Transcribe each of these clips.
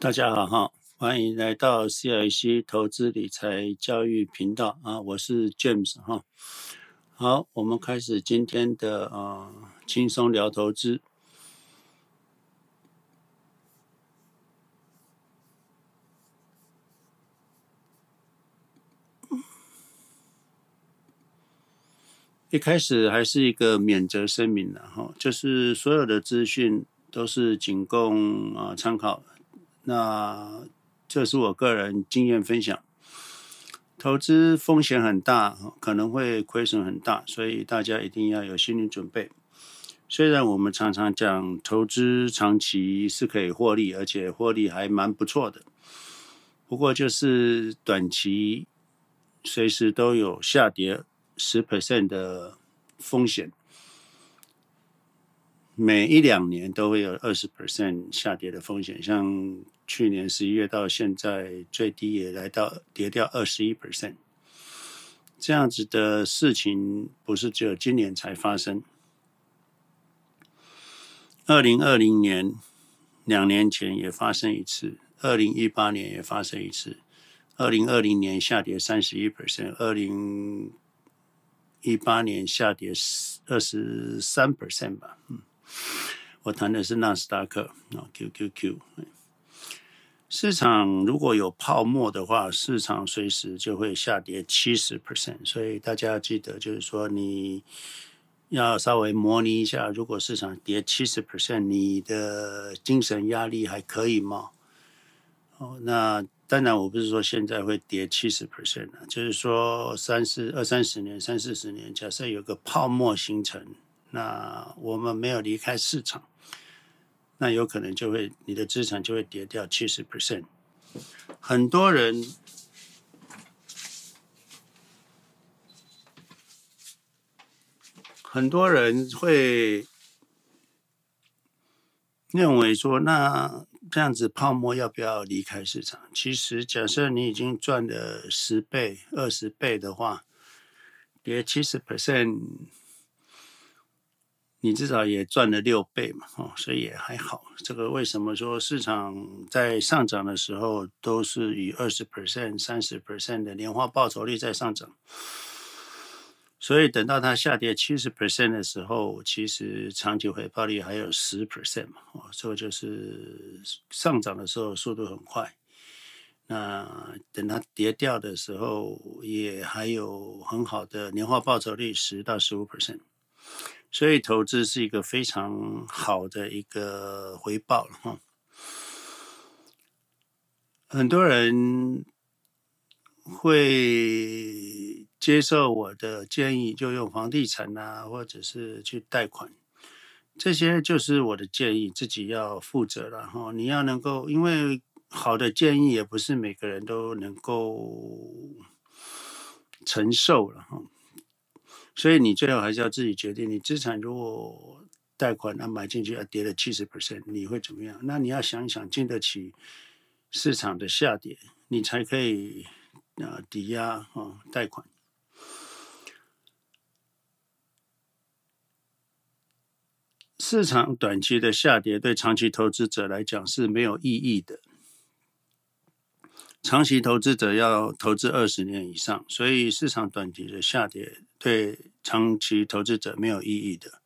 大家好哈，欢迎来到 CIC 投资理财教育频道啊，我是 James 哈。好，我们开始今天的啊轻松聊投资。一开始还是一个免责声明的哈，就是所有的资讯都是仅供啊参考。那这是我个人经验分享，投资风险很大，可能会亏损很大，所以大家一定要有心理准备。虽然我们常常讲投资长期是可以获利，而且获利还蛮不错的，不过就是短期随时都有下跌十 percent 的风险。每一两年都会有二十 percent 下跌的风险，像去年十一月到现在最低也来到跌掉二十一 percent，这样子的事情不是只有今年才发生。二零二零年两年前也发生一次，二零一八年也发生一次，二零二零年下跌三十一 percent，二零一八年下跌二十三 percent 吧，嗯。我谈的是纳斯达克啊，QQQ。市场如果有泡沫的话，市场随时就会下跌七十 percent。所以大家要记得，就是说你要稍微模拟一下，如果市场跌七十 percent，你的精神压力还可以吗？哦，那当然，我不是说现在会跌七十 percent 啊，就是说三四二三十年、三四十年，假设有个泡沫形成。那我们没有离开市场，那有可能就会你的资产就会跌掉七十 percent。很多人，很多人会认为说，那这样子泡沫要不要离开市场？其实，假设你已经赚了十倍、二十倍的话，跌七十 percent。你至少也赚了六倍嘛，哦，所以也还好。这个为什么说市场在上涨的时候都是以二十 percent、三十 percent 的年化报酬率在上涨？所以等到它下跌七十 percent 的时候，其实长期回报率还有十 percent 嘛，哦，这个就是上涨的时候速度很快。那等它跌掉的时候，也还有很好的年化报酬率十到十五 percent。所以投资是一个非常好的一个回报了哈。很多人会接受我的建议，就用房地产啊，或者是去贷款，这些就是我的建议，自己要负责了哈。你要能够，因为好的建议也不是每个人都能够承受了哈。所以你最后还是要自己决定，你资产如果贷款那买进去要跌了七十 percent，你会怎么样？那你要想想，经得起市场的下跌，你才可以啊抵押啊贷款。市场短期的下跌对长期投资者来讲是没有意义的。长期投资者要投资二十年以上，所以市场短期的下跌对长期投资者没有意义的。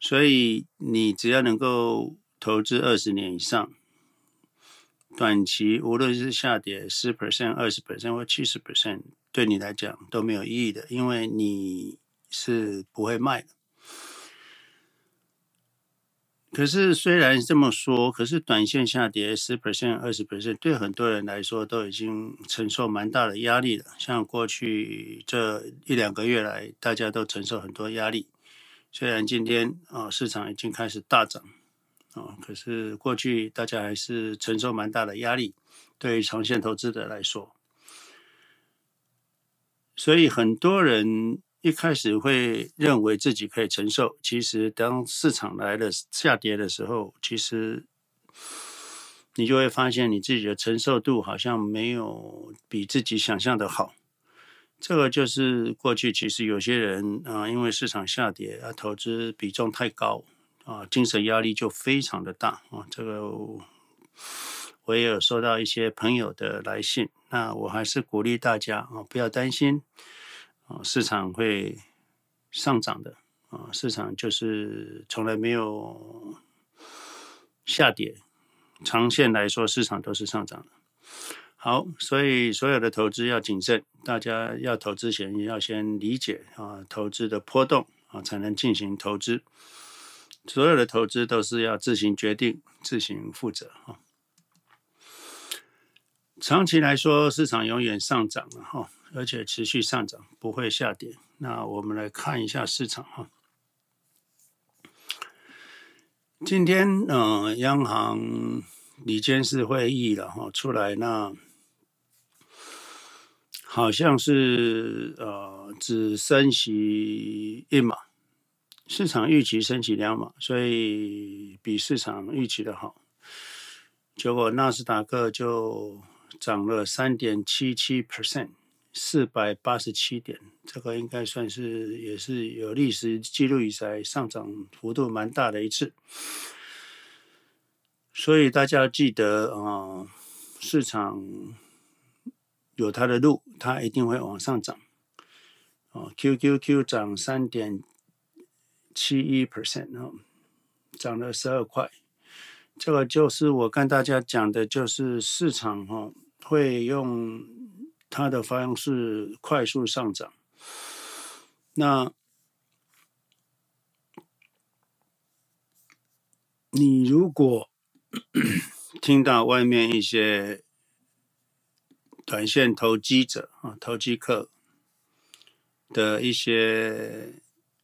所以你只要能够投资二十年以上，短期无论是下跌十 percent、二十 percent 或七十 percent，对你来讲都没有意义的，因为你是不会卖的。可是虽然这么说，可是短线下跌十 percent、二十 percent，对很多人来说都已经承受蛮大的压力了。像过去这一两个月来，大家都承受很多压力。虽然今天啊市场已经开始大涨啊，可是过去大家还是承受蛮大的压力。对于长线投资者来说，所以很多人。一开始会认为自己可以承受，其实当市场来了下跌的时候，其实你就会发现你自己的承受度好像没有比自己想象的好。这个就是过去其实有些人啊，因为市场下跌啊，投资比重太高啊，精神压力就非常的大啊。这个我也有收到一些朋友的来信，那我还是鼓励大家啊，不要担心啊，市场会上涨的啊，市场就是从来没有下跌，长线来说，市场都是上涨的。好，所以所有的投资要谨慎，大家要投资前也要先理解啊，投资的波动啊，才能进行投资。所有的投资都是要自行决定、自行负责啊。长期来说，市场永远上涨了哈，而且持续上涨，不会下跌。那我们来看一下市场哈。今天嗯、呃，央行理监事会议了哈，出来那好像是呃只升息一码。市场预期升息两码，所以比市场预期的好。结果纳斯达克就涨了三点七七 percent，四百八十七点，这个应该算是也是有历史记录以来上涨幅度蛮大的一次。所以大家记得啊、市场有它的路，它一定会往上涨。哦，QQQ 涨三点。七一 percent 哦，涨了十二块，这个就是我跟大家讲的，就是市场哈会用它的方式快速上涨。那你如果 听到外面一些短线投机者啊、投机客的一些。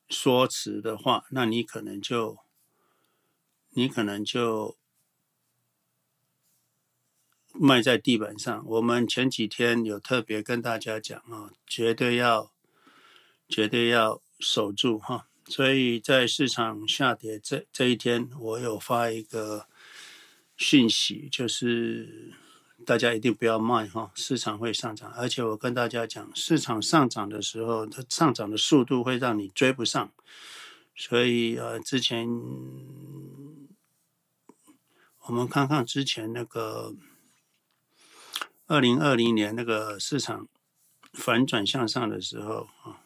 说辞的话，那你可能就，你可能就卖在地板上。我们前几天有特别跟大家讲啊，绝对要，绝对要守住哈。所以在市场下跌这这一天，我有发一个讯息，就是。大家一定不要卖哈，市场会上涨，而且我跟大家讲，市场上涨的时候，它上涨的速度会让你追不上，所以呃，之前我们看看之前那个二零二零年那个市场反转向上的时候啊。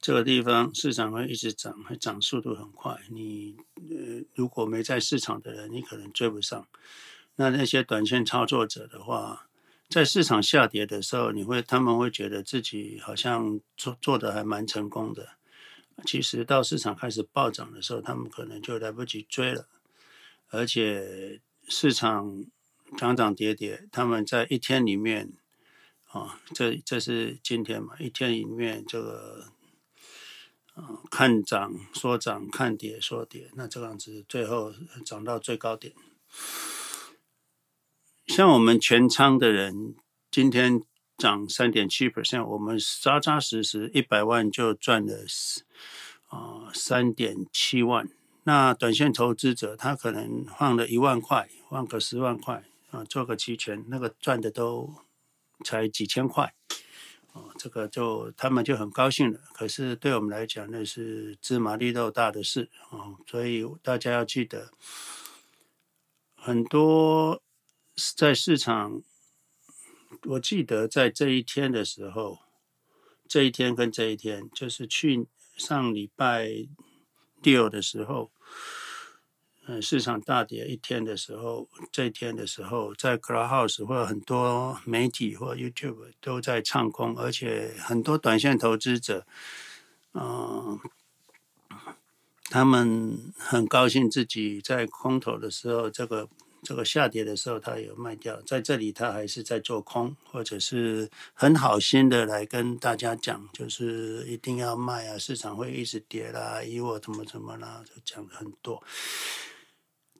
这个地方市场会一直涨，会涨速度很快。你呃，如果没在市场的人，你可能追不上。那那些短线操作者的话，在市场下跌的时候，你会他们会觉得自己好像做做的还蛮成功的。其实到市场开始暴涨的时候，他们可能就来不及追了。而且市场涨涨跌跌，他们在一天里面啊，这这是今天嘛，一天里面这个。看涨说涨，看跌说跌，那这样子最后涨到最高点。像我们全仓的人，今天涨三点七 percent，我们扎扎实实一百万就赚了啊三点七万。那短线投资者他可能放了一万块，放个十万块啊，做个期权，那个赚的都才几千块。哦，这个就他们就很高兴了。可是对我们来讲，那是芝麻绿豆大的事哦。所以大家要记得，很多在市场，我记得在这一天的时候，这一天跟这一天，就是去上礼拜六的时候。嗯，市场大跌一天的时候，这一天的时候，在 Clubhouse 或很多媒体或 YouTube 都在唱空，而且很多短线投资者，嗯，他们很高兴自己在空头的时候，这个这个下跌的时候，他有卖掉，在这里他还是在做空，或者是很好心的来跟大家讲，就是一定要卖啊，市场会一直跌啦，以我怎么怎么啦，就讲了很多。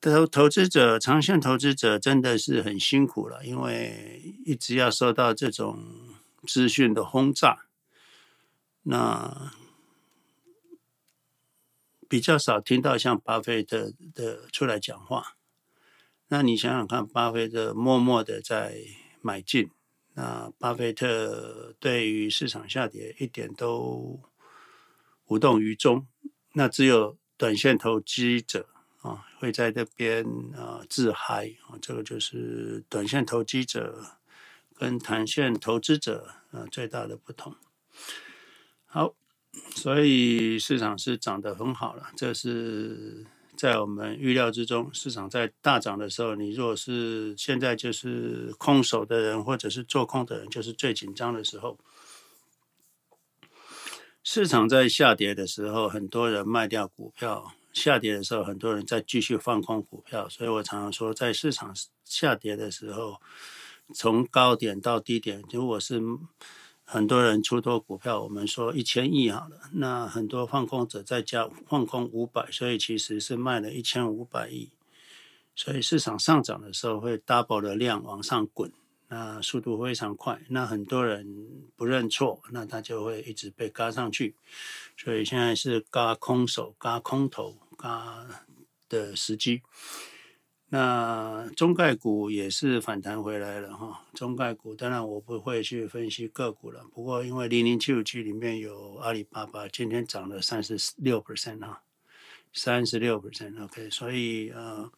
投投资者，长线投资者真的是很辛苦了，因为一直要受到这种资讯的轰炸，那比较少听到像巴菲特的出来讲话。那你想想看，巴菲特默默的在买进，那巴菲特对于市场下跌一点都无动于衷，那只有短线投机者啊会在这边啊自嗨啊，这个就是短线投机者跟长线投资者啊最大的不同。好，所以市场是涨得很好了，这是。在我们预料之中，市场在大涨的时候，你如果是现在就是空手的人，或者是做空的人，就是最紧张的时候。市场在下跌的时候，很多人卖掉股票；下跌的时候，很多人在继续放空股票。所以我常常说，在市场下跌的时候，从高点到低点，如果是。很多人出多股票，我们说一千亿好了，那很多放空者在加放空五百，所以其实是卖了一千五百亿。所以市场上涨的时候会 double 的量往上滚，那速度非常快。那很多人不认错，那他就会一直被嘎上去。所以现在是嘎空手、嘎空头、嘎的时机。那中概股也是反弹回来了哈，中概股当然我不会去分析个股了，不过因为零零七五七里面有阿里巴巴，今天涨了三十六 percent 哈，三十六 percent OK，所以呃，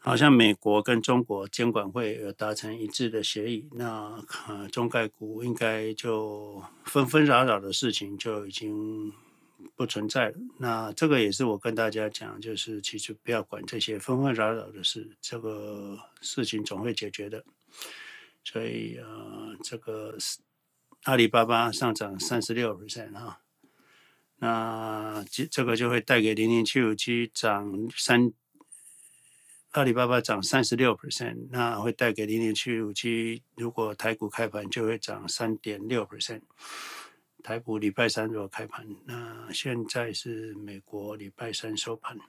好像美国跟中国监管会有达成一致的协议，那呃中概股应该就纷纷扰扰的事情就已经。不存在。那这个也是我跟大家讲，就是其实不要管这些纷纷扰扰的事，这个事情总会解决的。所以呃，这个阿里巴巴上涨三十六 percent 啊，那这这个就会带给零零七五七涨三，阿里巴巴涨三十六 percent，那会带给零零七五七，如果台股开盘就会涨三点六 percent。台股礼拜三如果开盘，那现在是美国礼拜三收盘。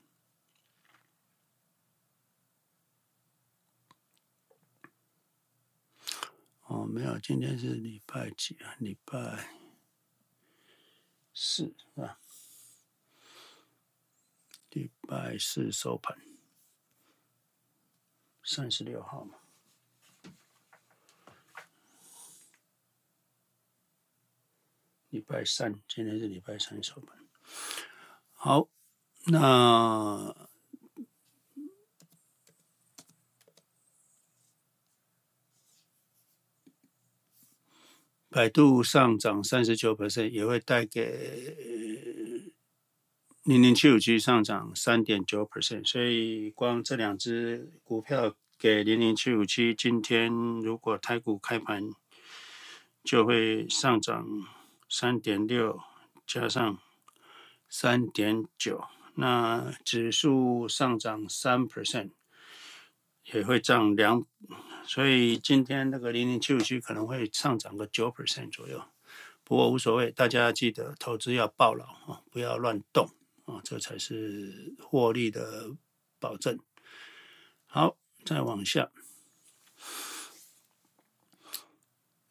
哦，没有，今天是礼拜几啊？礼拜四是吧？礼拜四收盘，三十六号嘛。礼拜三，今天是礼拜三上班。好，那百度上涨三十九 percent，也会带给零零七五七上涨三点九 percent。所以，光这两只股票给零零七五七，今天如果台股开盘，就会上涨。三点六加上三点九，那指数上涨三 percent，也会涨两，所以今天那个零零七五七可能会上涨个九 percent 左右。不过无所谓，大家记得投资要抱牢啊，不要乱动啊，这才是获利的保证。好，再往下。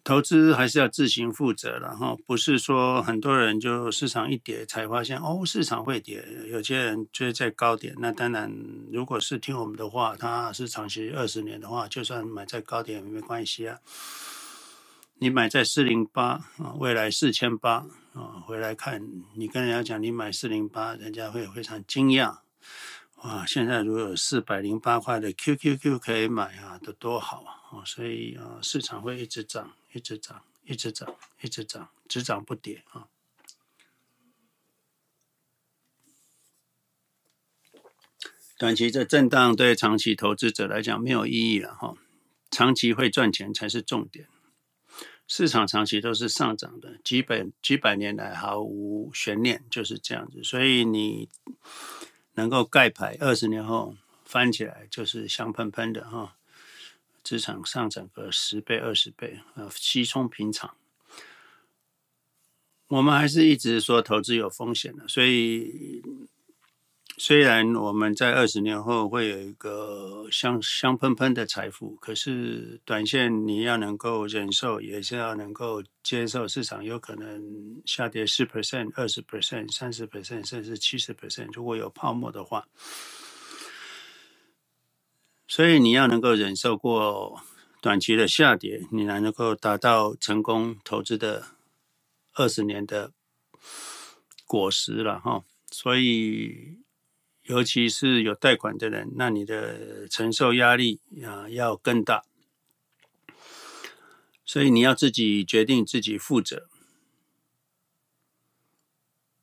投资还是要自行负责，然后不是说很多人就市场一跌才发现哦，市场会跌。有些人追在高点，那当然，如果是听我们的话，他是长期二十年的话，就算买在高点也没关系啊。你买在四零八啊，未来四千八啊，回来看你跟人家讲你买四零八，人家会非常惊讶。哇，现在如果有四百零八块的 QQQ 可以买啊，都多好啊！所以啊，市场会一直涨。一直涨，一直涨，一直涨，只涨不跌啊！短期这震荡对长期投资者来讲没有意义了哈，长期会赚钱才是重点。市场长期都是上涨的，几百几百年来毫无悬念，就是这样子。所以你能够盖牌，二十年后翻起来就是香喷喷的哈。资产上涨个十倍、二十倍，呃，稀松平常。我们还是一直说投资有风险的，所以虽然我们在二十年后会有一个香香喷喷的财富，可是短线你要能够忍受，也是要能够接受市场有可能下跌十 percent、二十 percent、三十 percent，甚至七十 percent，如果有泡沫的话。所以你要能够忍受过短期的下跌，你才能够达到成功投资的二十年的果实了哈。所以，尤其是有贷款的人，那你的承受压力啊要更大。所以你要自己决定，自己负责。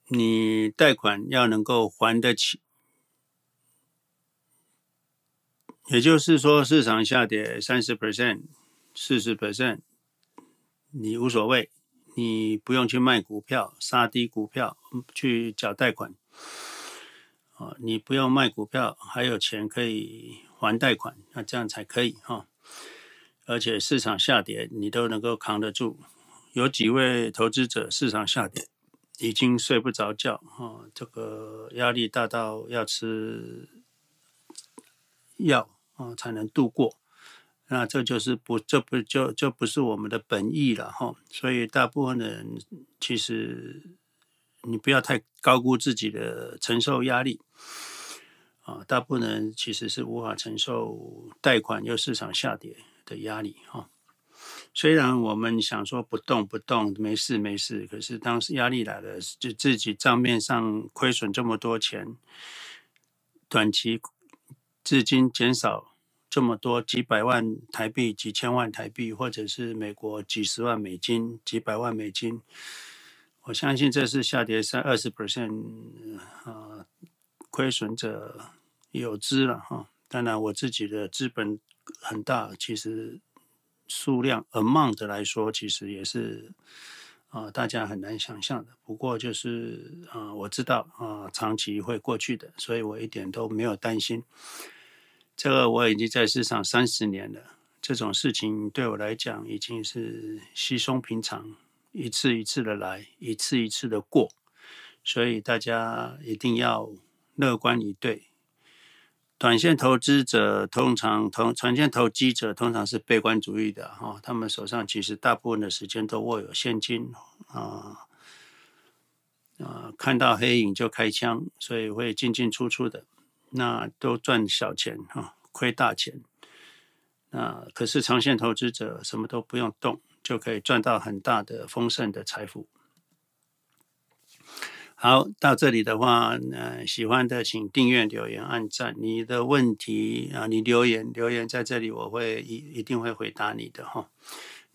你贷款要能够还得起，也就是说，市场下跌三十 percent、四十 percent，你无所谓，你不用去卖股票、杀低股票去缴贷款。啊，你不用卖股票，还有钱可以还贷款，那这样才可以哈。而且市场下跌，你都能够扛得住。有几位投资者市场下跌。已经睡不着觉啊！这个压力大到要吃药啊才能度过，那这就是不，这不就就不是我们的本意了哈。所以大部分的人其实你不要太高估自己的承受压力啊。大部分人其实是无法承受贷款又市场下跌的压力哈。虽然我们想说不动不动没事没事，可是当时压力来了，就自己账面上亏损这么多钱，短期资金减少这么多几百万台币、几千万台币，或者是美国几十万美金、几百万美金，我相信这是下跌三二十 percent 啊，亏损者有之了哈。当然我自己的资本很大，其实。数量 amount 来说，其实也是啊、大家很难想象的。不过就是啊、我知道啊、长期会过去的，所以我一点都没有担心。这个我已经在市场三十年了，这种事情对我来讲已经是稀松平常，一次一次的来，一次一次的过。所以大家一定要乐观以对。短线投资者通常同长线投机者通常是悲观主义的哈，他们手上其实大部分的时间都握有现金啊啊，看到黑影就开枪，所以会进进出出的，那都赚小钱哈，亏大钱。那可是长线投资者什么都不用动，就可以赚到很大的丰盛的财富。好，到这里的话，呃，喜欢的请订阅、留言、按赞。你的问题啊，你留言留言在这里，我会一一定会回答你的哈。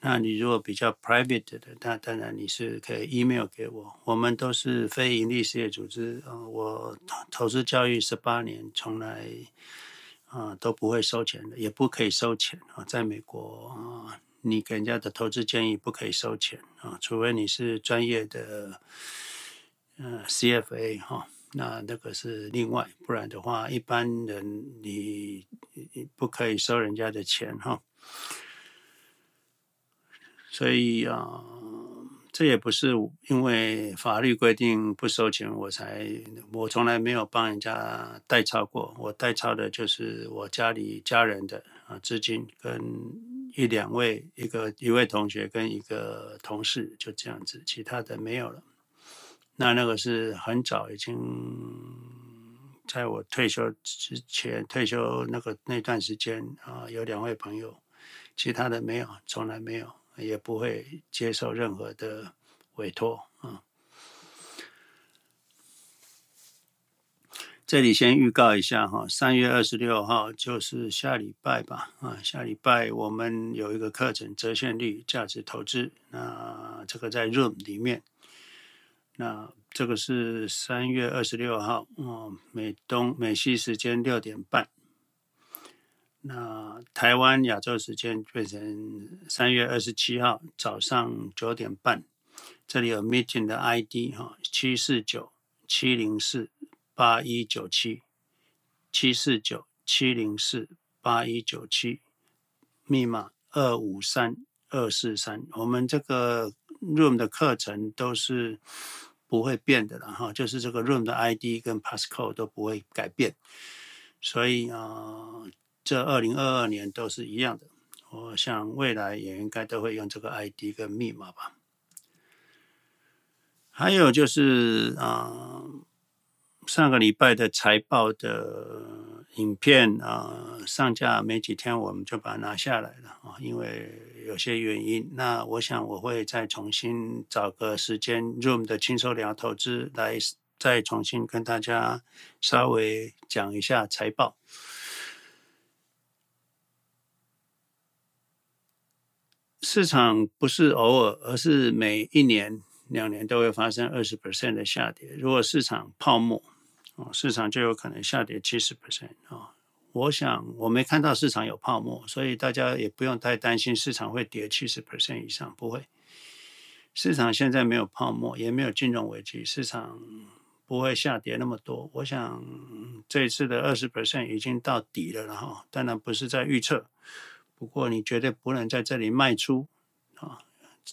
那你如果比较 private 的，那当然你是可以 email 给我。我们都是非营利事业组织，呃，我投资教育十八年，从来啊、都不会收钱的，也不可以收钱啊。在美国啊、你给人家的投资建议不可以收钱啊、除非你是专业的。嗯，CFA 哈，那那个是另外，不然的话，一般人你不可以收人家的钱哈。所以啊，这也不是因为法律规定不收钱，我才我从来没有帮人家代操过，我代操的就是我家里家人的啊资金跟一两位一个一位同学跟一个同事就这样子，其他的没有了。那那个是很早，已经在我退休之前，退休那个那段时间啊，有两位朋友，其他的没有，从来没有，也不会接受任何的委托啊。这里先预告一下哈，三月二十六号就是下礼拜吧啊，下礼拜我们有一个课程，折现率价值投资，那这个在 Room 里面。那这个是三月二十六号，哦，美东美西时间六点半。那台湾亚洲时间变成三月二十七号早上九点半。这里有 meeting 的 ID 哈，七四九七零四八一九七，七四九七零四八一九七，密码二五三二四三。我们这个 room 的课程都是。不会变的了哈，就是这个 room 的 ID 跟 passcode 都不会改变，所以啊、这二零二二年都是一样的。我想未来也应该都会用这个 ID 跟密码吧。还有就是啊、上个礼拜的财报的影片啊、上架没几天，我们就把它拿下来了啊，因为有些原因。那我想我会再重新找个时间，Room 的轻松聊投资来再重新跟大家稍微讲一下财报。市场不是偶尔，而是每一年、两年都会发生二十 percent 的下跌。如果市场泡沫，哦，市场就有可能下跌七十 percent 啊。我想我没看到市场有泡沫，所以大家也不用太担心市场会跌七十 percent 以上，不会。市场现在没有泡沫，也没有金融危机，市场不会下跌那么多。我想这一次的二十 percent 已经到底了，然后当然不是在预测。不过你绝对不能在这里卖出啊！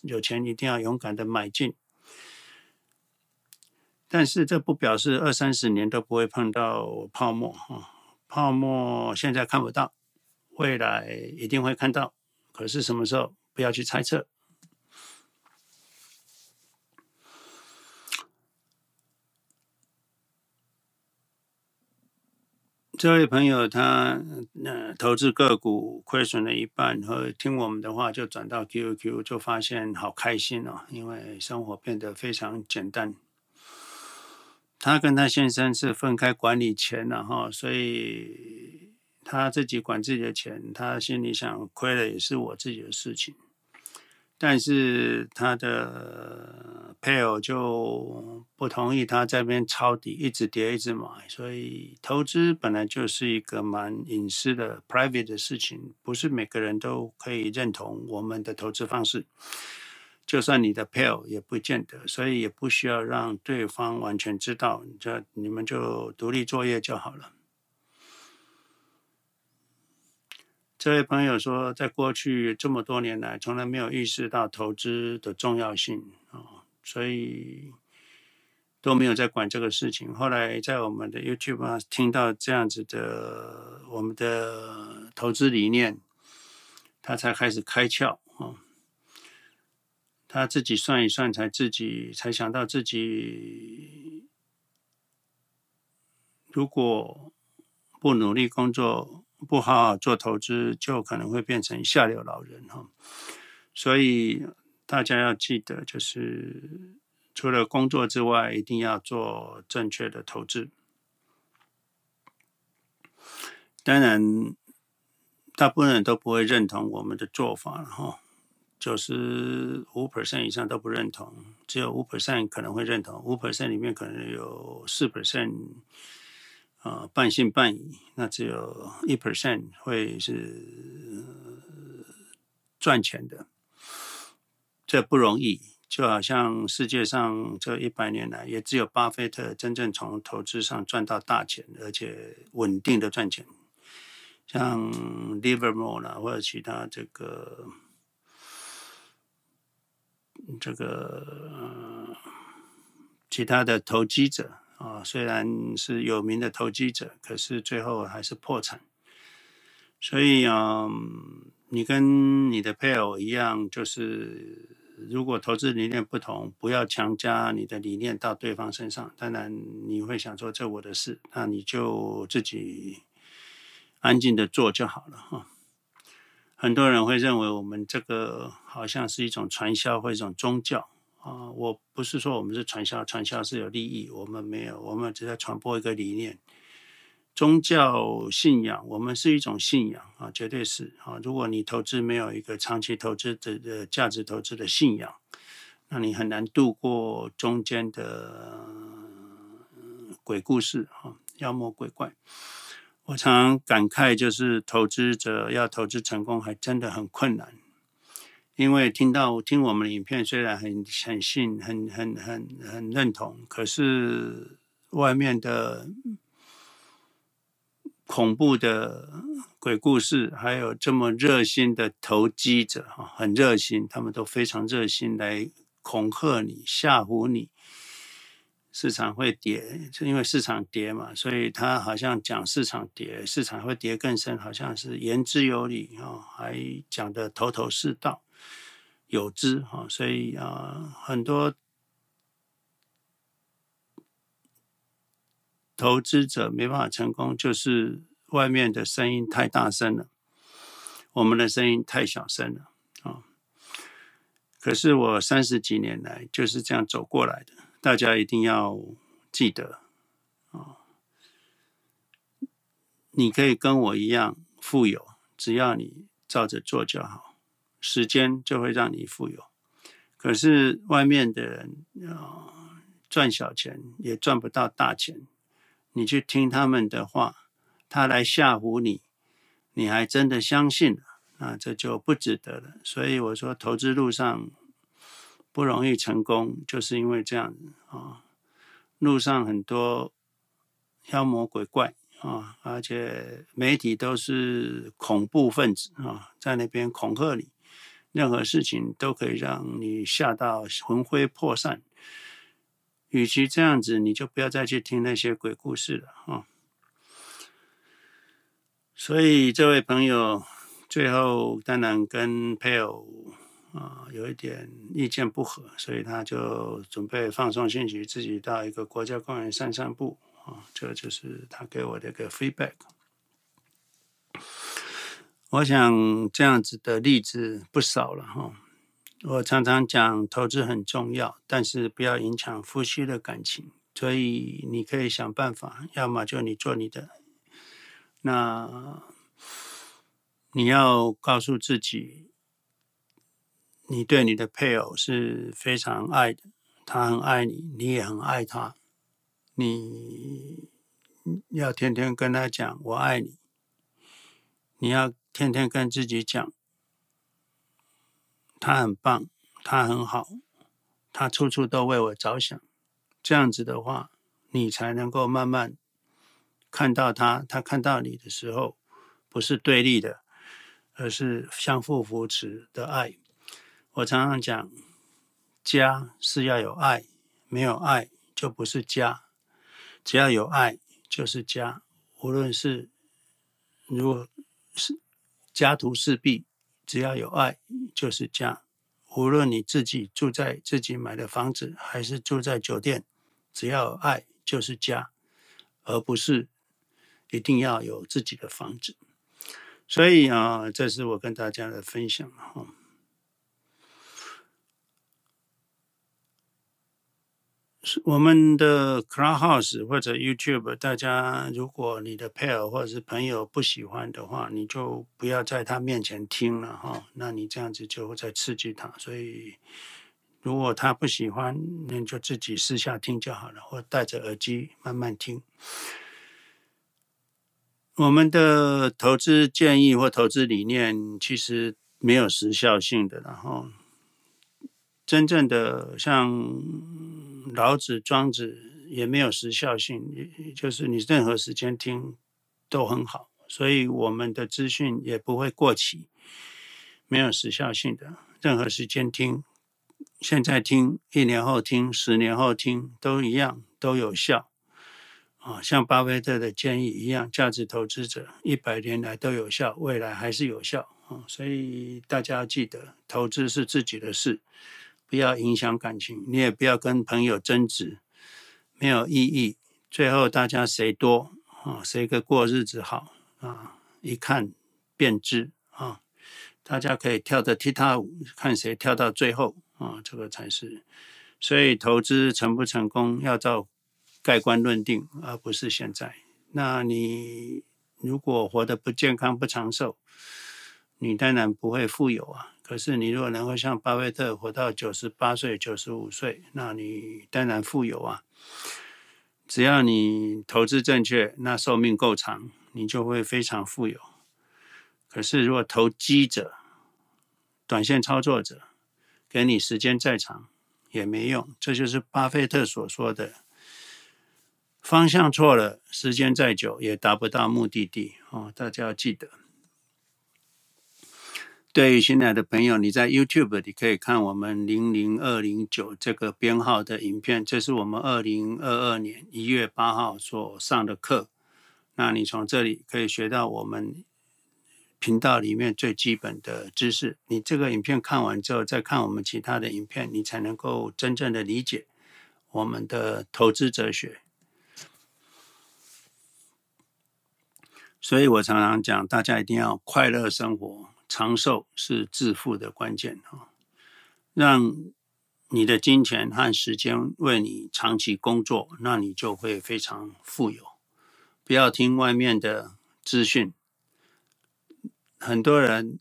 有钱一定要勇敢的买进。但是这不表示二三十年都不会碰到泡沫啊！泡沫现在看不到，未来一定会看到。可是什么时候？不要去猜测。这位朋友他呃投资个股亏损了一半，然后听我们的话就转到 QQ，就发现好开心哦，因为生活变得非常简单。他跟他先生是分开管理钱的哈，所以他自己管自己的钱，他心里想亏了也是我自己的事情。但是他的配偶就不同意他这边抄底，一直跌一直买，所以投资本来就是一个蛮隐私的 private 的事情，不是每个人都可以认同我们的投资方式，就算你的配偶也不见得，所以也不需要让对方完全知道，就你们就独立作业就好了。这位朋友说，在过去这么多年来，从来没有意识到投资的重要性啊，所以都没有在管这个事情。后来在我们的 YouTube 上，听到这样子的我们的投资理念，他才开始开窍。他自己算一算，才自己才想到自己如果不努力工作。不好好做投资，就可能会变成下流老人哈。所以大家要记得，就是除了工作之外，一定要做正确的投资。当然，大部分人都不会认同我们的做法了哈，九十五 percent 以上都不认同，只有五 percent 可能会认同，五 percent 里面可能有四 percent。啊、呃，半信半疑，那只有一 percent 会是赚钱的，这不容易。就好像世界上这一百年来，也只有巴菲特真正从投资上赚到大钱，而且稳定的赚钱。像 Livermore 啦，或者其他这个这个、其他的投机者。啊，虽然是有名的投机者，可是最后还是破产。所以啊、你跟你的配偶一样，就是如果投资理念不同，不要强加你的理念到对方身上。当然，你会想说这我的事，那你就自己安静的做就好了哈。很多人会认为我们这个好像是一种传销或一种宗教。啊，我不是说我们是传销，传销是有利益，我们没有，我们只在传播一个理念。宗教信仰，我们是一种信仰啊，绝对是啊。如果你投资没有一个长期投资的的价值投资的信仰，那你很难度过中间的鬼故事啊，妖魔鬼怪。我常感慨，就是投资者要投资成功，还真的很困难。因为听到听我们的影片，虽然很很信，很很很很认同，可是外面的恐怖的鬼故事，还有这么热心的投机者哈，很热心，他们都非常热心来恐吓你、吓唬你，市场会跌，就因为市场跌嘛，所以他好像讲市场跌，市场会跌更深，好像是言之有理啊，还讲得头头是道。有之哈，所以啊，很多投资者没办法成功，就是外面的声音太大声了，我们的声音太小声了啊。可是我三十几年来就是这样走过来的，大家一定要记得啊！你可以跟我一样富有，只要你照着做就好，时间就会让你富有。可是外面的人啊，赚小钱也赚不到大钱，你去听他们的话，他来吓唬你，你还真的相信了，那这就不值得了。所以我说，投资路上不容易成功，就是因为这样子啊。路上很多妖魔鬼怪啊，而且媒体都是恐怖分子啊，在那边恐吓你。任何事情都可以让你吓到魂飞魄散。与其这样子，你就不要再去听那些鬼故事了啊！所以这位朋友最后当然跟配偶啊有一点意见不合，所以他就准备放松心情，自己到一个国家公园散散步啊。这就是他给我的一个 feedback。我想这样子的例子不少了哈。我常常讲投资很重要，但是不要影响夫妻的感情。所以你可以想办法，要么就你做你的。那你要告诉自己，你对你的配偶是非常爱的，他很爱你，你也很爱他。你要天天跟他讲“我爱你”，你要。天天跟自己讲，他很棒，他很好，他处处都为我着想。这样子的话，你才能够慢慢看到他，他看到你的时候，不是对立的，而是相互扶持的爱。我常常讲，家是要有爱，没有爱就不是家。只要有爱就是家，无论是如果是。家徒四壁，只要有爱就是家。无论你自己住在自己买的房子，还是住在酒店，只要有爱就是家，而不是一定要有自己的房子。所以啊，这是我跟大家的分享哈。我们的 Clubhouse 或者 YouTube，大家如果你的配偶或者是朋友不喜欢的话，你就不要在他面前听了哈。那你这样子就会在刺激他。所以如果他不喜欢，那你就自己私下听就好了，或戴着耳机慢慢听。我们的投资建议或投资理念其实没有时效性的，然后真正的像。老子、庄子也没有时效性，也就是你任何时间听都很好，所以我们的资讯也不会过期，没有时效性的，任何时间听，现在听，一年后听，十年后听都一样，都有效。啊，像巴菲特的建议一样，价值投资者一百年来都有效，未来还是有效。啊，所以大家要记得，投资是自己的事。不要影响感情，你也不要跟朋友争执，没有意义。最后大家谁多啊？谁个过日子好啊？一看便知啊！大家可以跳的踢踏舞，看谁跳到最后啊！这个才是。所以投资成不成功，要照盖棺论定，而不是现在。那你如果活得不健康、不长寿，你当然不会富有啊。可是，你如果能够像巴菲特活到九十八岁、九十五岁，那你当然富有啊！只要你投资正确，那寿命够长，你就会非常富有。可是，如果投机者、短线操作者，给你时间再长也没用。这就是巴菲特所说的：方向错了，时间再久也达不到目的地。哦，大家要记得。对于新来的朋友，你在 YouTube 你可以看我们零零二零九这个编号的影片，这是我们二零二二年一月八号所上的课。那你从这里可以学到我们频道里面最基本的知识。你这个影片看完之后，再看我们其他的影片，你才能够真正的理解我们的投资哲学。所以我常常讲，大家一定要快乐生活，长寿是致富的关键啊！让你的金钱和时间为你长期工作，那你就会非常富有。不要听外面的资讯，很多人、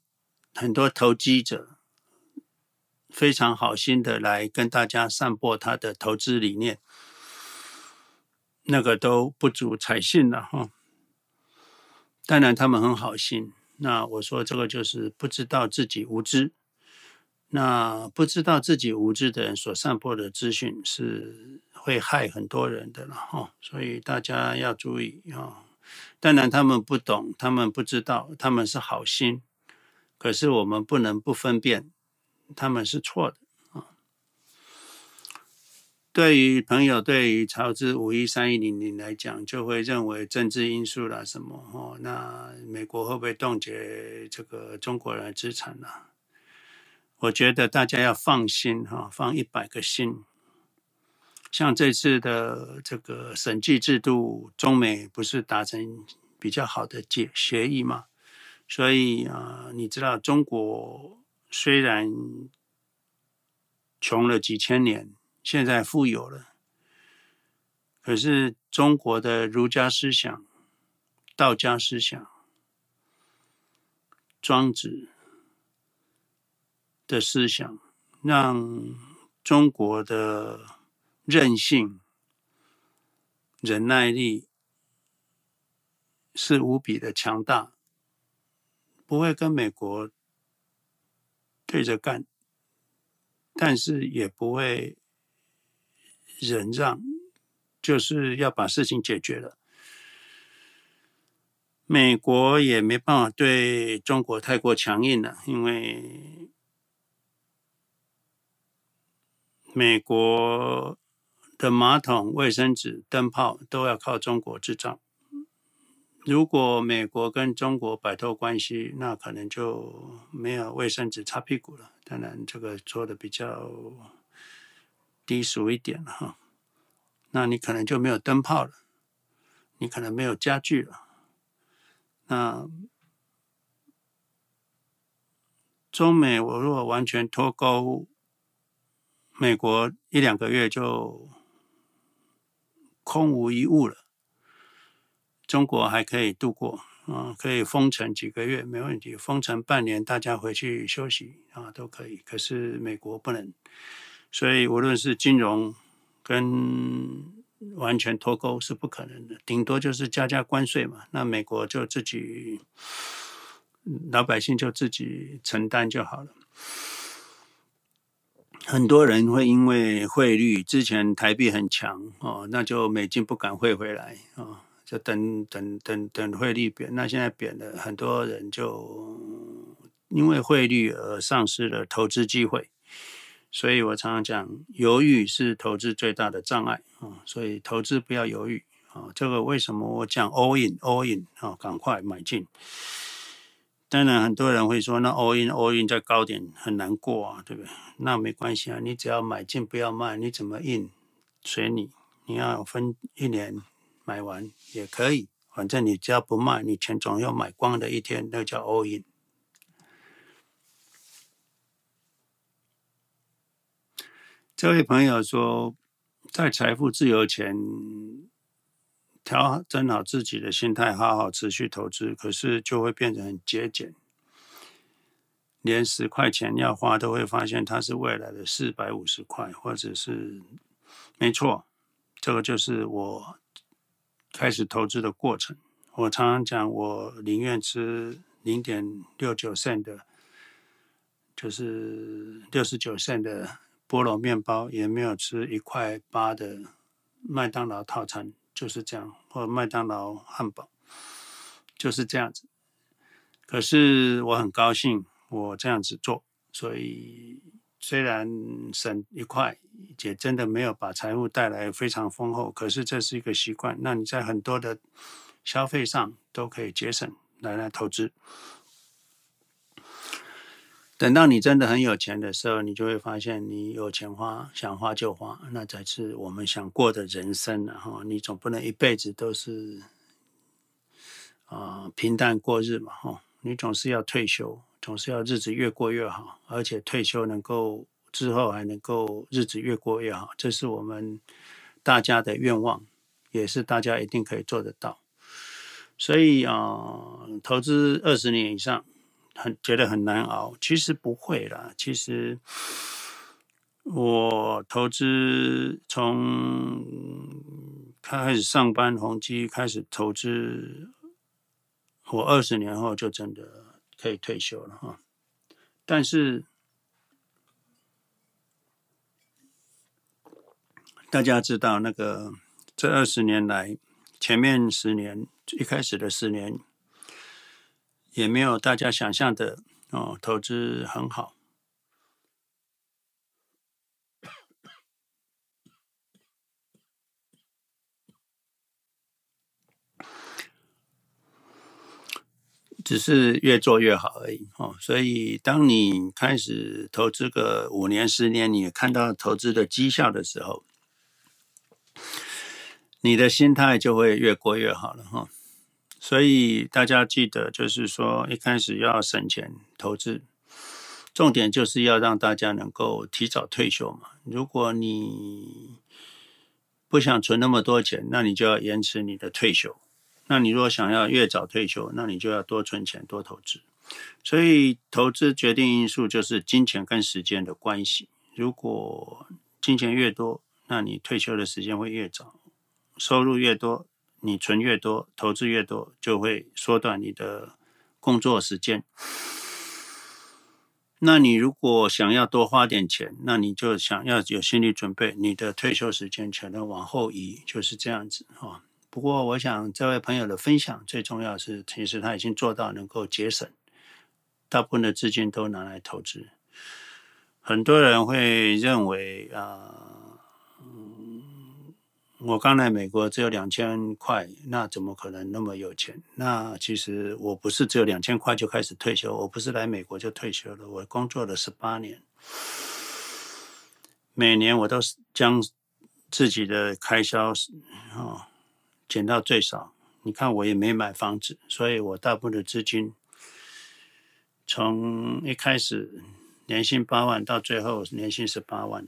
很多投机者非常好心的来跟大家散播他的投资理念，那个都不足采信了哈。当然他们很好心，那我说这个就是不知道自己无知。那不知道自己无知的人所散播的资讯是会害很多人的了哈，所以大家要注意啊。当然他们不懂，他们不知道，他们是好心，可是我们不能不分辨，他们是错的。对于朋友，对于投资五一三一零零来讲，就会认为政治因素啦什么哦，那美国会不会冻结这个中国人的资产呢？我觉得大家要放心哈，放一百个心。像这次的这个审计制度，中美不是达成比较好的解协议吗？所以啊，你知道中国虽然穷了几千年，现在富有了，可是中国的儒家思想、道家思想、庄子。的思想让中国的韧性、忍耐力是无比的强大，不会跟美国对着干，但是也不会忍让，就是要把事情解决了。美国也没办法对中国太过强硬了，因为。美国的马桶、卫生纸、灯泡都要靠中国制造。如果美国跟中国摆脱关系，那可能就没有卫生纸擦屁股了。当然，这个做的比较低俗一点了哈。那你可能就没有灯泡了，你可能没有家具了。那中美，我如果完全脱钩。美国一两个月就空无一物了，中国还可以度过啊，可以封城几个月没问题，封城半年大家回去休息啊都可以。可是美国不能，所以无论是金融跟完全脱钩是不可能的，顶多就是加加关税嘛，那美国就自己老百姓就自己承担就好了。很多人会因为汇率之前台币很强哦，那就美金不敢汇回来啊、哦，就等等等等汇率贬，那现在贬了，很多人就因为汇率而丧失了投资机会。所以我常常讲，犹豫是投资最大的障碍啊、所以投资不要犹豫啊、哦。这个为什么我讲 all in all in 啊、赶快买进。当然，很多人会说，那 all in all in 在高点很难过啊，对不对？那没关系啊，你只要买进不要卖，你怎么 in 随你。你要分一年买完也可以，反正你只要不卖，你钱总要买光的一天，那叫 all in。这位朋友说，在财富自由前。调整好自己的心态，好好持续投资，可是就会变得很节俭，连十块钱要花都会发现它是未来的四百五十块，或者是没错，这个就是我开始投资的过程。我常常讲，我宁愿吃零点六九%的，就是六十九%的菠萝面包，也没有吃一块八的麦当劳套餐。就是这样，或者麦当劳汉堡就是这样子。可是我很高兴，我这样子做，所以虽然省一块，也真的没有把财富带来非常丰厚，可是这是一个习惯。那你在很多的消费上都可以节省来来投资。等到你真的很有钱的时候，你就会发现，你有钱花，想花就花，那才是我们想过的人生。然后你总不能一辈子都是啊、平淡过日嘛，哈，你总是要退休，总是要日子越过越好，而且退休能够之后还能够日子越过越好，这是我们大家的愿望，也是大家一定可以做得到。所以啊、投资二十年以上，很觉得很难熬，其实不会啦，其实。我投资从开始上班宏基开始投资，我二十年后就真的可以退休了哈。但是大家知道，那个这二十年来，前面十年一开始的十年也没有大家想象的哦，投资很好。只是越做越好而已哦，所以当你开始投资个五年、十年，你看到投资的绩效的时候，你的心态就会越过越好了哈。所以大家记得，就是说一开始要省钱投资，重点就是要让大家能够提早退休嘛。如果你不想存那么多钱，那你就要延迟你的退休。那你如果想要越早退休，那你就要多存钱、多投资。所以，投资决定因素就是金钱跟时间的关系。如果金钱越多，那你退休的时间会越早；收入越多，你存越多，投资越多，就会缩短你的工作时间。那你如果想要多花点钱，那你就想要有心理准备，你的退休时间全都往后移，就是这样子哈。不过，我想这位朋友的分享最重要是，其实他已经做到能够节省，大部分的资金都拿来投资。很多人会认为啊，我刚来美国只有两千块，那怎么可能那么有钱？那其实我不是只有两千块就开始退休，我不是来美国就退休了，我工作了十八年，每年我都是将自己的开销啊。减到最少，你看我也没买房子，所以我大部分的资金从一开始年薪八万到最后年薪十八万，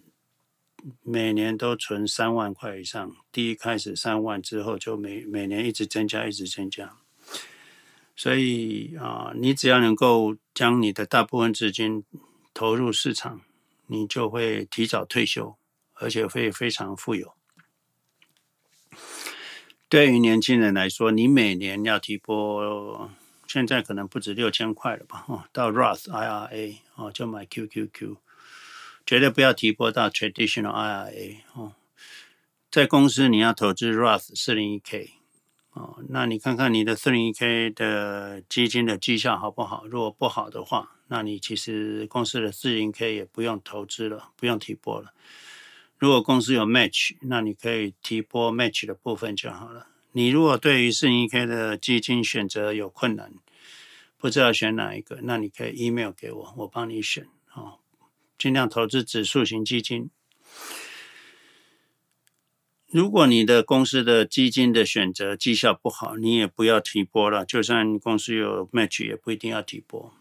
每年都存三万块以上。第一开始三万之后就每每年一直增加，一直增加。所以啊，你只要能够将你的大部分资金投入市场，你就会提早退休，而且会非常富有。对于年轻人来说，你每年要提拨，现在可能不止六千块了吧？哦，到 Roth IRA 哦，就买 QQQ，绝对不要提拨到 Traditional IRA 哦。在公司你要投资 Roth 四零一 K 哦，那你看看你的四零一 K 的基金的绩效好不好？如果不好的话，那你其实公司的四零 K 也不用投资了，不用提拨了。如果公司有 match，那你可以提拨 match 的部分就好了。你如果对于 401k 的基金选择有困难，不知道选哪一个，那你可以 email 给我，我帮你选哦。尽量投资指数型基金。如果你的公司的基金的选择绩效不好，你也不要提拨了。就算公司有 match，也不一定要提拨。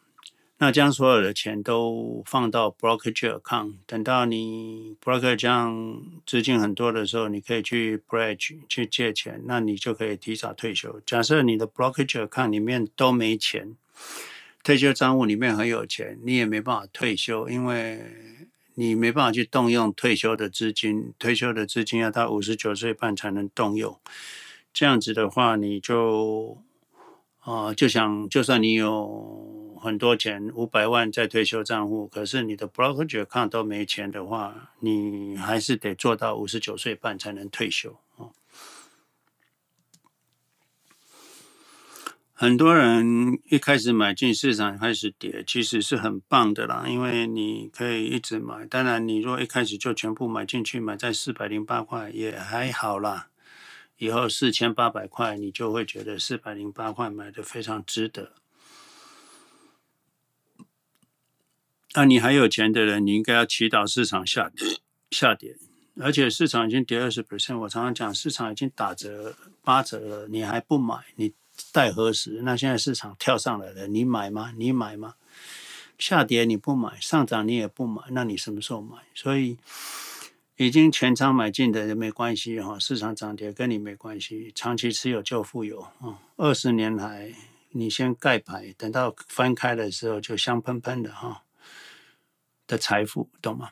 那将所有的钱都放到 brokerage account，等到你 broker 这样资金很多的时候，你可以去 bridge 去借钱，那你就可以提早退休。假设你的 brokerage account 里面都没钱，退休账户里面很有钱，你也没办法退休，因为你没办法去动用退休的资金，退休的资金要到五十九岁半才能动用。这样子的话，你就啊、就想就算你有。很多钱，五百万在退休账户，可是你的 broker account 都没钱的话，你还是得做到五十九岁半才能退休。很多人一开始买进市场开始跌，其实是很棒的啦，因为你可以一直买。当然，你若一开始就全部买进去，买在四百零八块也还好啦。以后四千八百块，你就会觉得四百零八块买的非常值得。那你还有钱的人，你应该要祈祷市场下跌，下跌，而且市场已经跌二十 percent。我常常讲，市场已经打折八折了，你还不买，你待何时？那现在市场跳上来了，你买吗？你买吗？下跌你不买，上涨你也不买，那你什么时候买？所以已经全仓买进的人没关系哈，市场涨跌跟你没关系，长期持有就富有啊。二十年来，你先盖牌，等到翻开的时候就香喷喷的哈的财富，懂吗？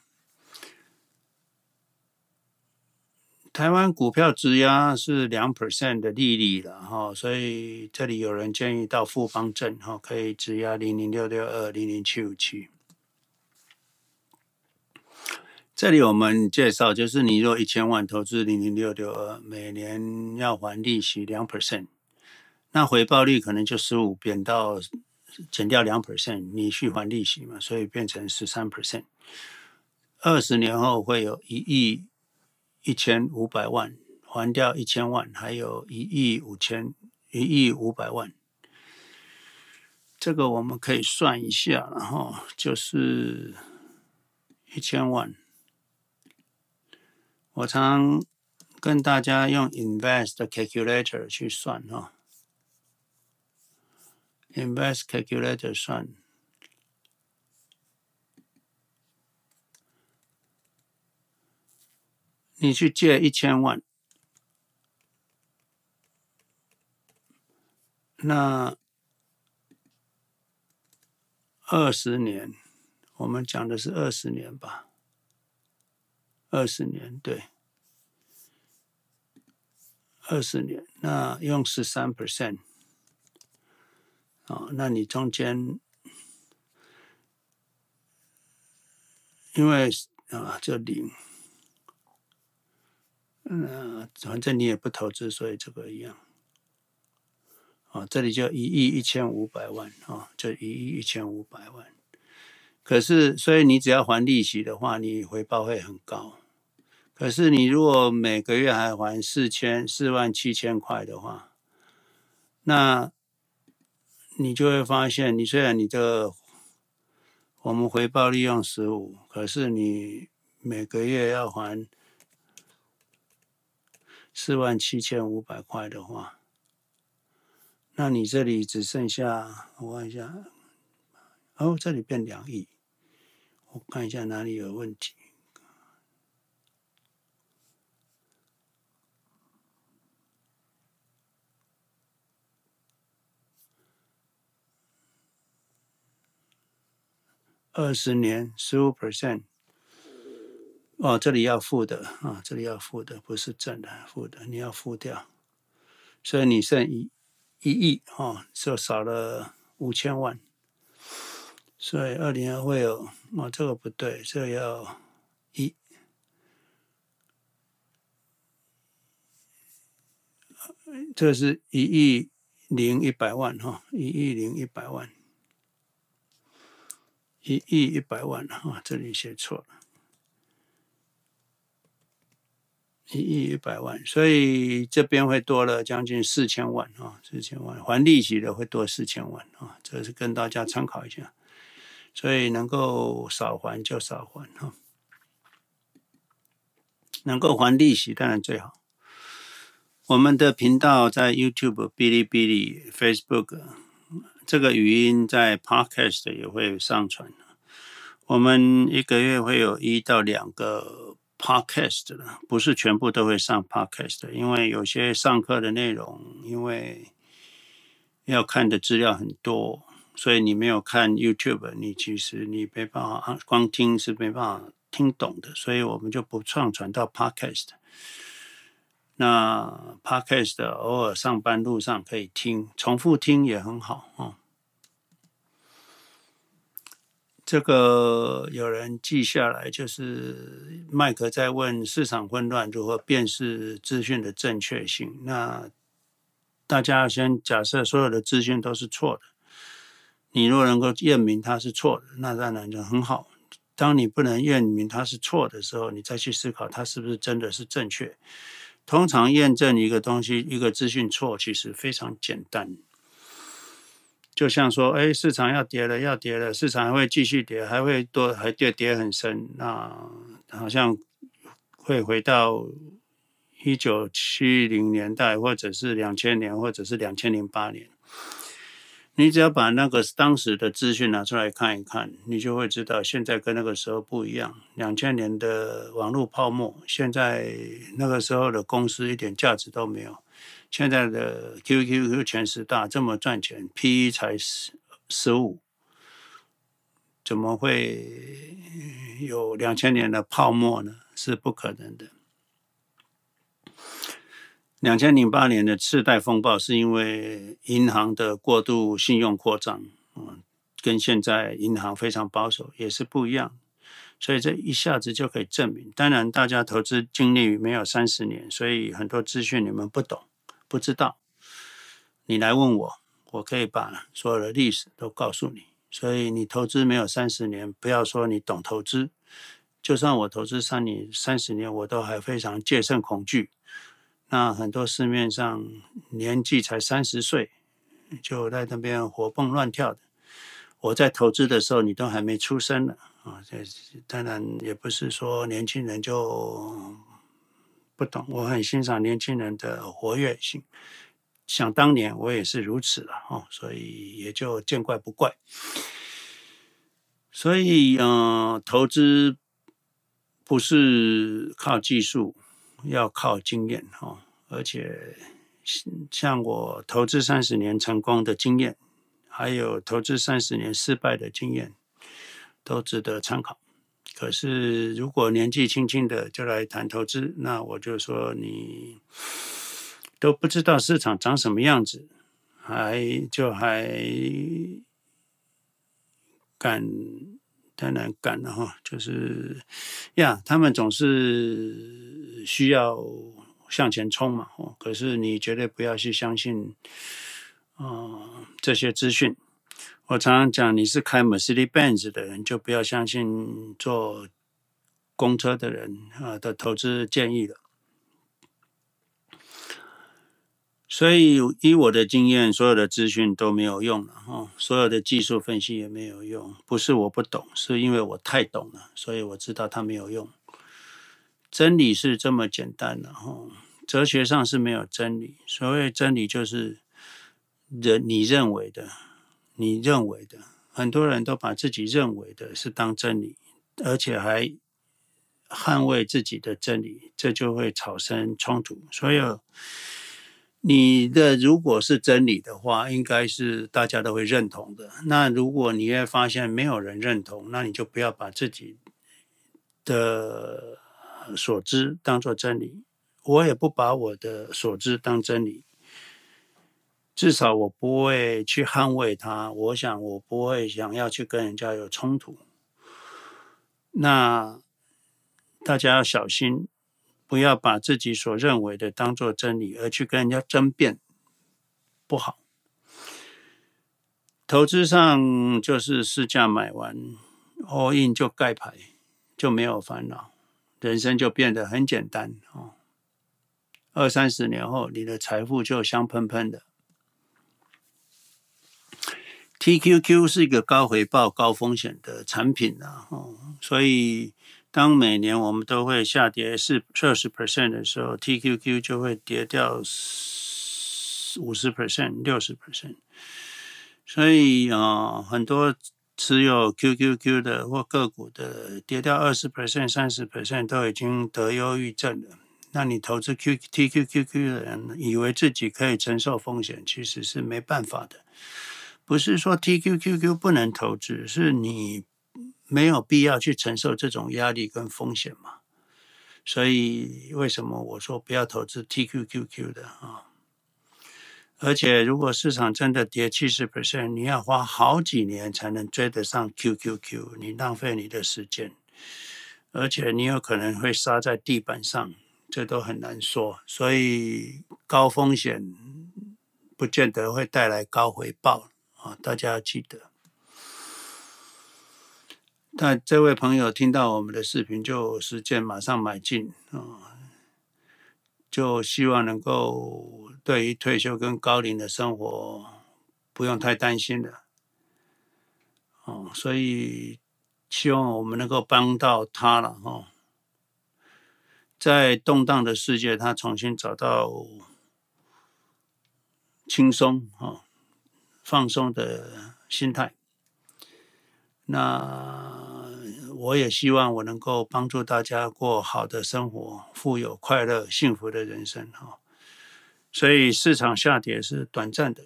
台湾股票质押是两 percent 的利率了哈，所以这里有人建议到富邦证哈，可以质押零零六六二零零七五七。这里我们介绍，就是你若一千万投资零零六六二，每年要还利息两 percent，那回报率可能就十五变到减掉两 percent，你去还利息嘛，所以变成十三 percent。二十年后会有一亿。一千五百万还掉一千万，还有一亿五千一亿五百万，这个我们可以算一下，然后就是一千万。我常跟大家用 Invest Calculator 去算哈，Invest Calculator 算。你去借一千万，那二十年，我们讲的是二十年吧？二十年，对，二十年，那用十三 percent，啊，那你中间，因为啊，这零。嗯，反正你也不投资，所以这个一样。哦，这里就一亿一千五百万哦，就一亿一千五百万。可是，所以你只要还利息的话，你回报会很高。可是，你如果每个月还还四千四万七千块的话，那你就会发现，你虽然你这个我们回报率用十五，可是你每个月要还。四万七千五百块的话，那你这里只剩下，我看一下，哦，这里变两亿，我看一下哪里有问题。二十年十五 percent。哦，这里要负的啊，这里要负的，不是正的，负的，你要负掉，所以你剩一一亿啊，就少了五千万，所以二零二会有哦，这个不对，这个要一，这是一亿零一百万哈，一亿零一百万，一亿一百万哈，这里写错了。一亿一百万，所以这边会多了将近四千万啊，四千万还利息的会多四千万啊，这是跟大家参考一下。所以能够少还就少还哈，能够还利息当然最好。我们的频道在 YouTube、哔哩哔哩、Facebook，这个语音在 Podcast 也会上传。我们一个月会有一到两个。Podcast 的不是全部都会上 Podcast，的因为有些上课的内容，因为要看的资料很多，所以你没有看 YouTube，你其实你没办法光听是没办法听懂的，所以我们就不上传到 Podcast。那 Podcast 偶尔上班路上可以听，重复听也很好啊。这个有人记下来，就是麦克在问市场混乱如何辨识资讯的正确性。那大家先假设所有的资讯都是错的，你若能够验明它是错的，那当然就很好。当你不能验明它是错的时候，你再去思考它是不是真的是正确。通常验证一个东西、一个资讯错，其实非常简单。就像说，哎，市场要跌了，要跌了，市场还会继续跌，还会多，还跌跌很深，那好像会回到一九七零年代，或者是两千年，或者是两千零八年。你只要把那个当时的资讯拿出来看一看，你就会知道现在跟那个时候不一样。两千年的网络泡沫，现在那个时候的公司一点价值都没有。现在的 QQQ 全十大这么赚钱，PE 才十十五，怎么会有两千年的泡沫呢？是不可能的。两千零八年的次贷风暴是因为银行的过度信用扩张，嗯，跟现在银行非常保守也是不一样，所以这一下子就可以证明。当然，大家投资经历没有三十年，所以很多资讯你们不懂、不知道。你来问我，我可以把所有的历史都告诉你。所以你投资没有三十年，不要说你懂投资，就算我投资三年、三十年，我都还非常戒慎恐惧。那很多市面上年纪才三十岁就在那边活蹦乱跳的，我在投资的时候你都还没出生呢啊！这当然也不是说年轻人就不懂，我很欣赏年轻人的活跃性。想当年我也是如此了哦，所以也就见怪不怪。所以嗯、呃，投资不是靠技术。要靠经验哈，而且像我投资三十年成功的经验，还有投资三十年失败的经验，都值得参考。可是如果年纪轻轻的就来谈投资，那我就说你都不知道市场长什么样子，还就还敢，当然敢了哈，就是呀，他们总是。需要向前冲嘛？哦，可是你绝对不要去相信，啊、这些资讯。我常常讲，你是开 Mercedes-Benz 的人，就不要相信坐公车的人啊的投资建议了。所以，以我的经验，所有的资讯都没有用了哦，所有的技术分析也没有用。不是我不懂，是因为我太懂了，所以我知道它没有用。真理是这么简单的哈，哲学上是没有真理。所谓真理就是人你认为的，你认为的，很多人都把自己认为的是当真理，而且还捍卫自己的真理，这就会产生冲突。所以你的如果是真理的话，应该是大家都会认同的。那如果你也发现没有人认同，那你就不要把自己的。所知当做真理，我也不把我的所知当真理，至少我不会去捍卫它。我想我不会想要去跟人家有冲突。那大家要小心，不要把自己所认为的当做真理，而去跟人家争辩，不好。投资上就是市价买完，all in 就盖牌，就没有烦恼。人生就变得很简单哦，二三十年后，你的财富就香喷喷的。TQQ 是一个高回报、高风险的产品啊，哦，所以当每年我们都会下跌四二十 percent 的时候，TQQ 就会跌掉五十 percent、六十 percent，所以啊，很多。持有 QQQ 的或个股的跌掉二十 percent、三十 percent 都已经得忧郁症了。那你投资 Q TQQQ 的人以为自己可以承受风险，其实是没办法的。不是说 TQQQ 不能投资，是你没有必要去承受这种压力跟风险嘛。所以为什么我说不要投资 TQQQ 的啊？而且，如果市场真的跌七十 percent，你要花好几年才能追得上 QQQ，你浪费你的时间，而且你有可能会杀在地板上，这都很难说。所以，高风险不见得会带来高回报啊！大家要记得。那这位朋友听到我们的视频就实践，马上买进啊，就希望能够。对于退休跟高龄的生活，不用太担心了。哦，所以希望我们能够帮到他了。哦，在动荡的世界，他重新找到轻松啊、放松的心态。那我也希望我能够帮助大家过好的生活，富有、快乐、幸福的人生哈。所以市场下跌是短暂的，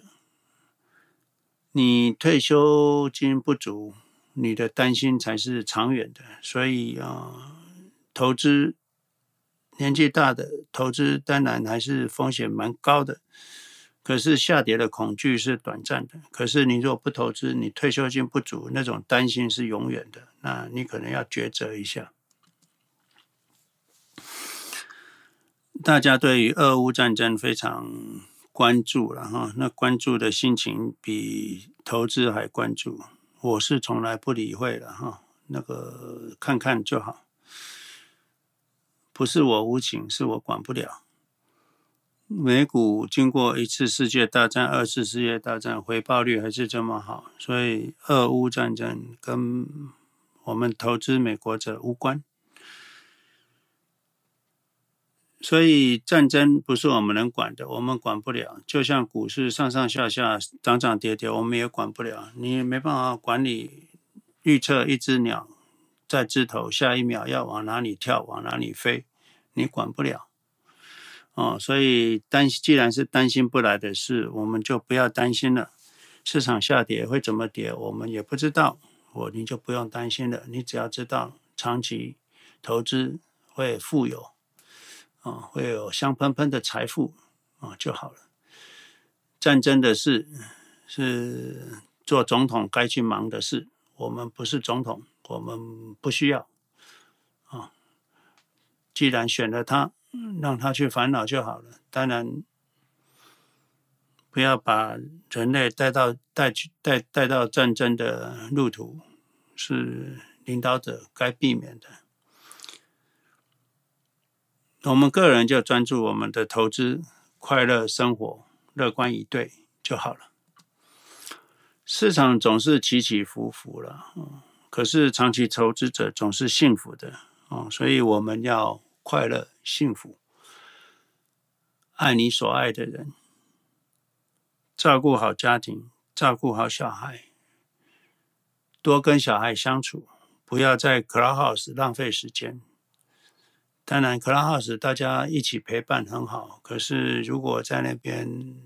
你退休金不足，你的担心才是长远的。所以啊，投资。年纪大的投资当然还是风险蛮高的，可是下跌的恐惧是短暂的。可是你如果不投资，你退休金不足，那种担心是永远的。那你可能要抉择一下。大家对于俄乌战争非常关注了哈，那关注的心情比投资还关注。我是从来不理会了哈，那个看看就好。不是我无情，是我管不了。美股经过一次世界大战、二次世界大战，回报率还是这么好，所以俄乌战争跟我们投资美国者无关。所以战争不是我们能管的，我们管不了。就像股市上上下下、涨涨跌跌，我们也管不了。你也没办法管理预测一只鸟在枝头下一秒要往哪里跳，往哪里飞。你管不了，哦，所以担既然是担心不来的事，我们就不要担心了。市场下跌会怎么跌，我们也不知道，我你就不用担心了。你只要知道长期投资会富有，啊、会有香喷喷的财富啊、就好了。战争的事是做总统该去忙的事，我们不是总统，我们不需要。啊既然选了他，让他去烦恼就好了。当然，不要把人类带到带去带带到战争的路途，是领导者该避免的。我们个人就专注我们的投资，快乐生活，乐观以对就好了。市场总是起起伏伏了，可是长期投资者总是幸福的哦，所以我们要。快乐、幸福，爱你所爱的人，照顾好家庭，照顾好小孩，多跟小孩相处，不要在 Clubhouse 浪费时间。当然，Clubhouse 大家一起陪伴很好，可是如果在那边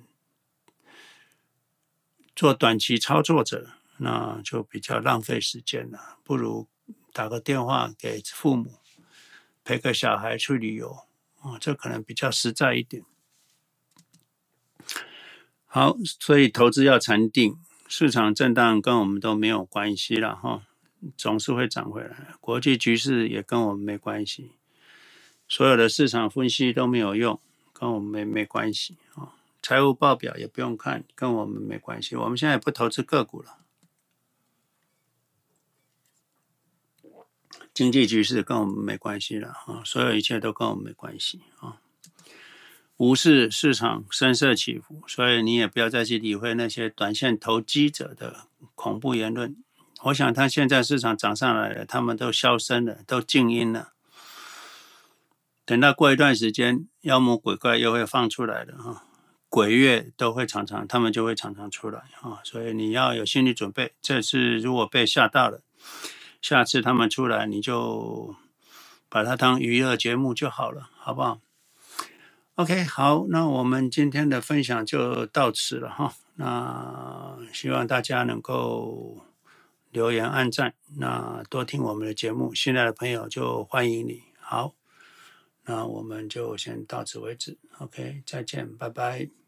做短期操作者，那就比较浪费时间了。不如打个电话给父母。陪个小孩去旅游，啊，这可能比较实在一点。好，所以投资要禅定，市场震荡跟我们都没有关系了哈，总是会涨回来。国际局势也跟我们没关系，所有的市场分析都没有用，跟我们没没关系啊。财务报表也不用看，跟我们没关系。我们现在不投资个股了。经济局势跟我们没关系了啊，所有一切都跟我们没关系啊。无视市场声色起伏，所以你也不要再去理会那些短线投机者的恐怖言论。我想他现在市场涨上来了，他们都消声了，都静音了。等到过一段时间，妖魔鬼怪又会放出来的哈，鬼月都会常常，他们就会常常出来啊。所以你要有心理准备，这次如果被吓到了。下次他们出来，你就把它当娱乐节目就好了，好不好？OK，好，那我们今天的分享就到此了哈。那希望大家能够留言、按赞，那多听我们的节目。新来的朋友就欢迎你。好，那我们就先到此为止。OK，再见，拜拜。